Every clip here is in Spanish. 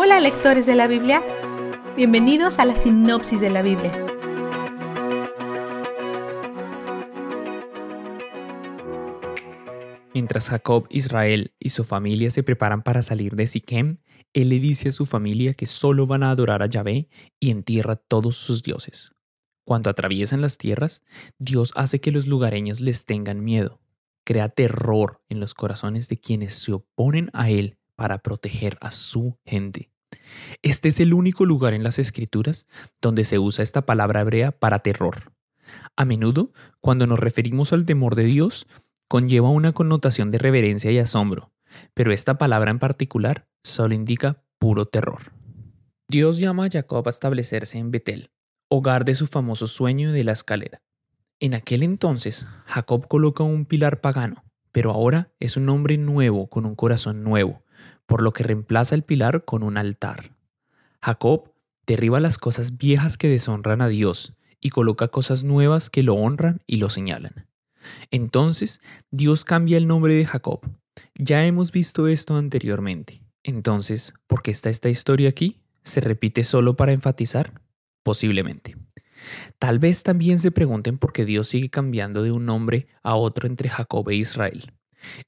Hola lectores de la Biblia, bienvenidos a la sinopsis de la Biblia. Mientras Jacob, Israel y su familia se preparan para salir de Siquem, él le dice a su familia que solo van a adorar a Yahvé y entierra todos sus dioses. Cuando atraviesan las tierras, Dios hace que los lugareños les tengan miedo, crea terror en los corazones de quienes se oponen a él para proteger a su gente. Este es el único lugar en las escrituras donde se usa esta palabra hebrea para terror. A menudo, cuando nos referimos al temor de Dios, conlleva una connotación de reverencia y asombro, pero esta palabra en particular solo indica puro terror. Dios llama a Jacob a establecerse en Betel, hogar de su famoso sueño de la escalera. En aquel entonces, Jacob coloca un pilar pagano, pero ahora es un hombre nuevo con un corazón nuevo, por lo que reemplaza el pilar con un altar. Jacob derriba las cosas viejas que deshonran a Dios y coloca cosas nuevas que lo honran y lo señalan. Entonces, Dios cambia el nombre de Jacob. Ya hemos visto esto anteriormente. Entonces, ¿por qué está esta historia aquí? ¿Se repite solo para enfatizar? Posiblemente. Tal vez también se pregunten por qué Dios sigue cambiando de un nombre a otro entre Jacob e Israel,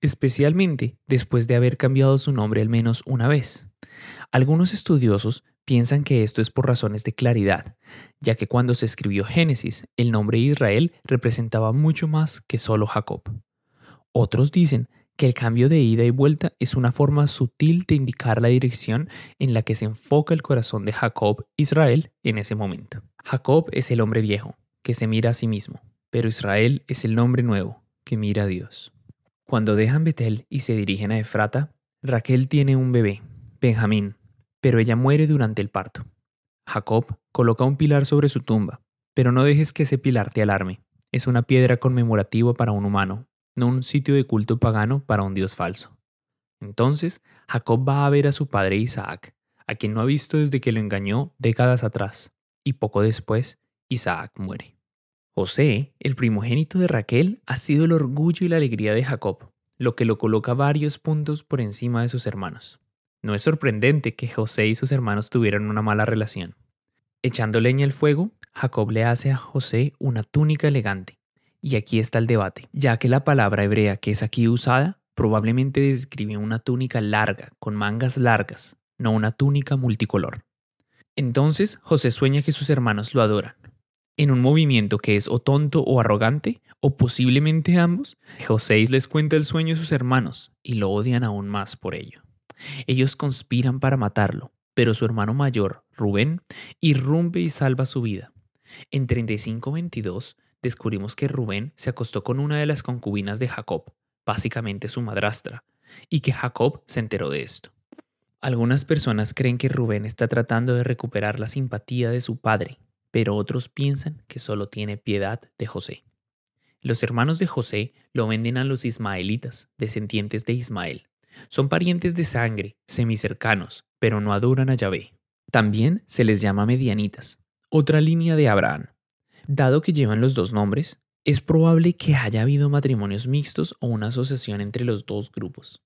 especialmente después de haber cambiado su nombre al menos una vez. Algunos estudiosos piensan que esto es por razones de claridad, ya que cuando se escribió Génesis, el nombre Israel representaba mucho más que solo Jacob. Otros dicen que el cambio de ida y vuelta es una forma sutil de indicar la dirección en la que se enfoca el corazón de Jacob Israel en ese momento. Jacob es el hombre viejo, que se mira a sí mismo, pero Israel es el nombre nuevo, que mira a Dios. Cuando dejan Betel y se dirigen a Efrata, Raquel tiene un bebé, Benjamín, pero ella muere durante el parto. Jacob coloca un pilar sobre su tumba, pero no dejes que ese pilar te alarme. Es una piedra conmemorativa para un humano, no un sitio de culto pagano para un dios falso. Entonces, Jacob va a ver a su padre Isaac, a quien no ha visto desde que lo engañó décadas atrás, y poco después, Isaac muere. José, el primogénito de Raquel, ha sido el orgullo y la alegría de Jacob, lo que lo coloca varios puntos por encima de sus hermanos. No es sorprendente que José y sus hermanos tuvieran una mala relación. Echando leña al fuego, Jacob le hace a José una túnica elegante, y aquí está el debate, ya que la palabra hebrea que es aquí usada probablemente describe una túnica larga, con mangas largas, no una túnica multicolor. Entonces José sueña que sus hermanos lo adoran. En un movimiento que es o tonto o arrogante, o posiblemente ambos, José les cuenta el sueño a sus hermanos y lo odian aún más por ello. Ellos conspiran para matarlo, pero su hermano mayor, Rubén, irrumpe y salva su vida. En 3522 descubrimos que Rubén se acostó con una de las concubinas de Jacob, básicamente su madrastra, y que Jacob se enteró de esto. Algunas personas creen que Rubén está tratando de recuperar la simpatía de su padre, pero otros piensan que solo tiene piedad de José. Los hermanos de José lo venden a los ismaelitas, descendientes de Ismael. Son parientes de sangre, semicercanos, pero no adoran a Yahvé. También se les llama medianitas, otra línea de Abraham. Dado que llevan los dos nombres, es probable que haya habido matrimonios mixtos o una asociación entre los dos grupos.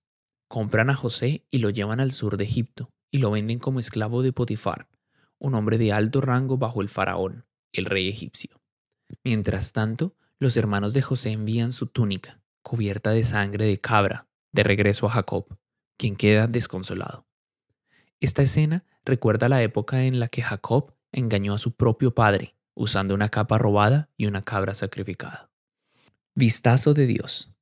Compran a José y lo llevan al sur de Egipto y lo venden como esclavo de Potifar, un hombre de alto rango bajo el faraón, el rey egipcio. Mientras tanto, los hermanos de José envían su túnica, cubierta de sangre de cabra, de regreso a Jacob, quien queda desconsolado. Esta escena recuerda la época en la que Jacob engañó a su propio padre usando una capa robada y una cabra sacrificada. Vistazo de Dios.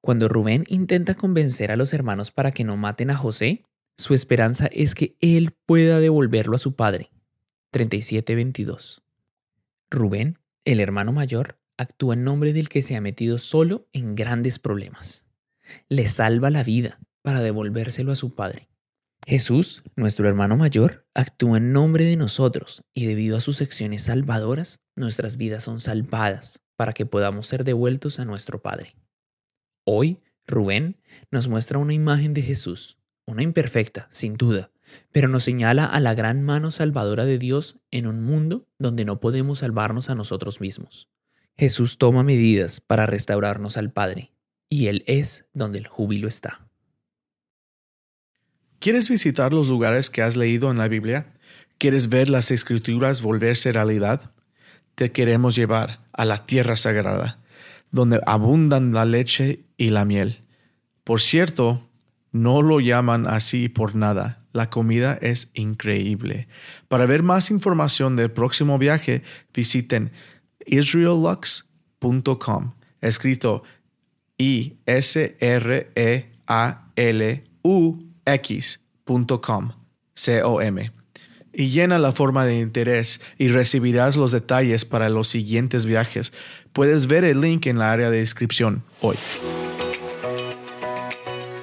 Cuando Rubén intenta convencer a los hermanos para que no maten a José, su esperanza es que él pueda devolverlo a su padre. 37:22. Rubén, el hermano mayor, actúa en nombre del que se ha metido solo en grandes problemas. Le salva la vida para devolvérselo a su padre. Jesús, nuestro hermano mayor, actúa en nombre de nosotros y debido a sus acciones salvadoras, nuestras vidas son salvadas para que podamos ser devueltos a nuestro Padre. Hoy, Rubén nos muestra una imagen de Jesús, una imperfecta, sin duda, pero nos señala a la gran mano salvadora de Dios en un mundo donde no podemos salvarnos a nosotros mismos. Jesús toma medidas para restaurarnos al Padre, y Él es donde el júbilo está. ¿Quieres visitar los lugares que has leído en la Biblia? ¿Quieres ver las escrituras volverse realidad? Te queremos llevar a la tierra sagrada, donde abundan la leche y la miel. Por cierto, no lo llaman así por nada. La comida es increíble. Para ver más información del próximo viaje, visiten israellux.com, escrito I S R E A L U x.com, C-O-M, y llena la forma de interés y recibirás los detalles para los siguientes viajes. Puedes ver el link en la área de descripción hoy.